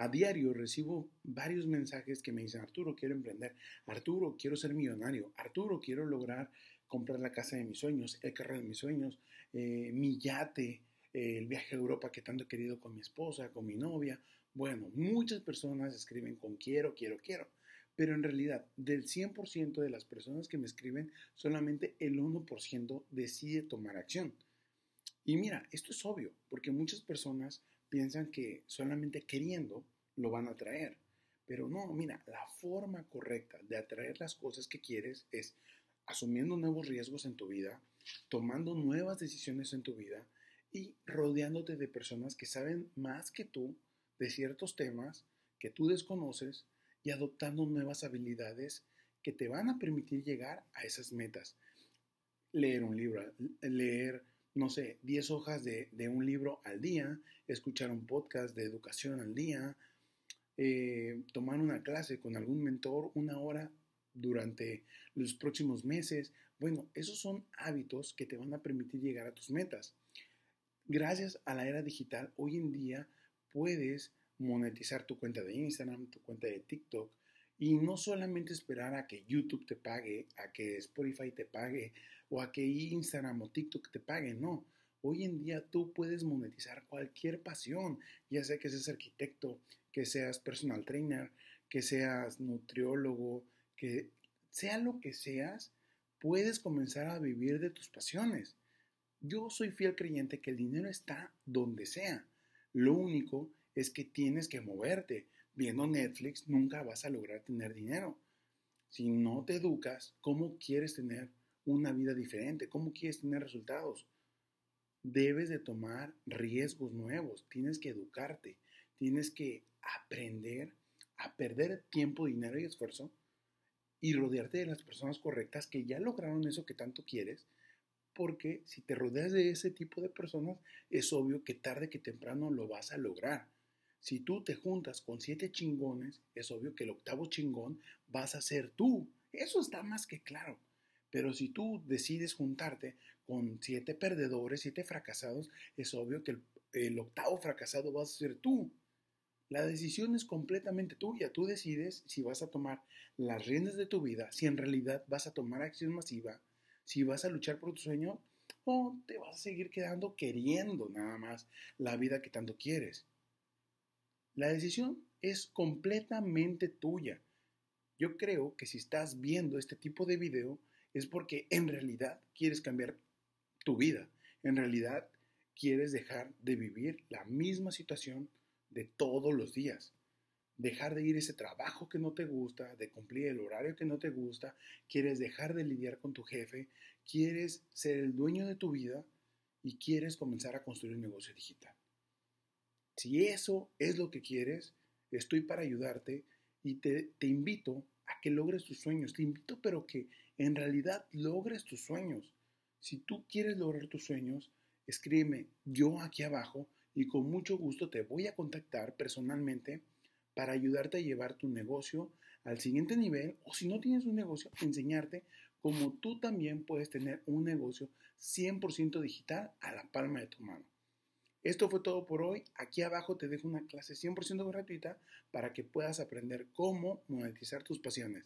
A diario recibo varios mensajes que me dicen, Arturo, quiero emprender, Arturo, quiero ser millonario, Arturo, quiero lograr comprar la casa de mis sueños, el carro de mis sueños, eh, mi yate, el viaje a Europa que tanto he querido con mi esposa, con mi novia. Bueno, muchas personas escriben con quiero, quiero, quiero. Pero en realidad, del 100% de las personas que me escriben, solamente el 1% decide tomar acción. Y mira, esto es obvio, porque muchas personas piensan que solamente queriendo lo van a atraer. Pero no, mira, la forma correcta de atraer las cosas que quieres es asumiendo nuevos riesgos en tu vida, tomando nuevas decisiones en tu vida y rodeándote de personas que saben más que tú de ciertos temas que tú desconoces y adoptando nuevas habilidades que te van a permitir llegar a esas metas. Leer un libro, leer, no sé, 10 hojas de, un libro al día, escuchar un podcast de educación al día, eh, tomar una clase con algún mentor una hora durante los próximos meses. Bueno, esos son hábitos que te van a permitir llegar a tus metas. Gracias a la era digital, hoy en día puedes monetizar tu cuenta de Instagram, tu cuenta de TikTok y no solamente esperar a que YouTube te pague, a que Spotify te pague o a que Instagram o TikTok te pague, no. Hoy en día tú puedes monetizar cualquier pasión, ya sea que seas arquitecto, que seas personal trainer, que seas nutriólogo, que sea lo que seas, puedes comenzar a vivir de tus pasiones. Yo soy fiel creyente que el dinero está donde sea. Lo único es que tienes que moverte. Viendo Netflix nunca vas a lograr tener dinero. Si no te educas, ¿cómo quieres tener una vida diferente? ¿Cómo quieres tener resultados? Debes de tomar riesgos nuevos, tienes que educarte, tienes que aprender a perder tiempo, dinero y esfuerzo y rodearte de las personas correctas que ya lograron eso que tanto quieres porque si te rodeas de ese tipo de personas, es obvio que tarde que temprano lo vas a lograr. Si tú te juntas con siete chingones, es obvio que el octavo chingón vas a ser tú. Eso está más que claro. Pero si tú decides juntarte con siete perdedores, siete fracasados, es obvio que el, octavo fracasado vas a ser tú. La decisión es completamente tuya. Tú decides si vas a tomar las riendas de tu vida, si en realidad vas a tomar acción masiva si vas a luchar por tu sueño o te vas a seguir quedando queriendo nada más la vida que tanto quieres. La decisión es completamente tuya. Yo creo que si estás viendo este tipo de video es porque en realidad quieres cambiar tu vida. En realidad quieres dejar de vivir la misma situación de todos los días dejar de ir ese trabajo que no te gusta, de cumplir el horario que no te gusta, quieres dejar de lidiar con tu jefe, quieres ser el dueño de tu vida y quieres comenzar a construir un negocio digital. Si eso es lo que quieres, estoy para ayudarte y te, te invito a que logres tus sueños. Te invito, pero que en realidad logres tus sueños. Si tú quieres lograr tus sueños, escríbeme yo aquí abajo y con mucho gusto te voy a contactar personalmente para ayudarte a llevar tu negocio al siguiente nivel o si no tienes un negocio, enseñarte cómo tú también puedes tener un negocio 100% digital a la palma de tu mano. Esto fue todo por hoy. Aquí abajo te dejo una clase 100% gratuita para que puedas aprender cómo monetizar tus pasiones.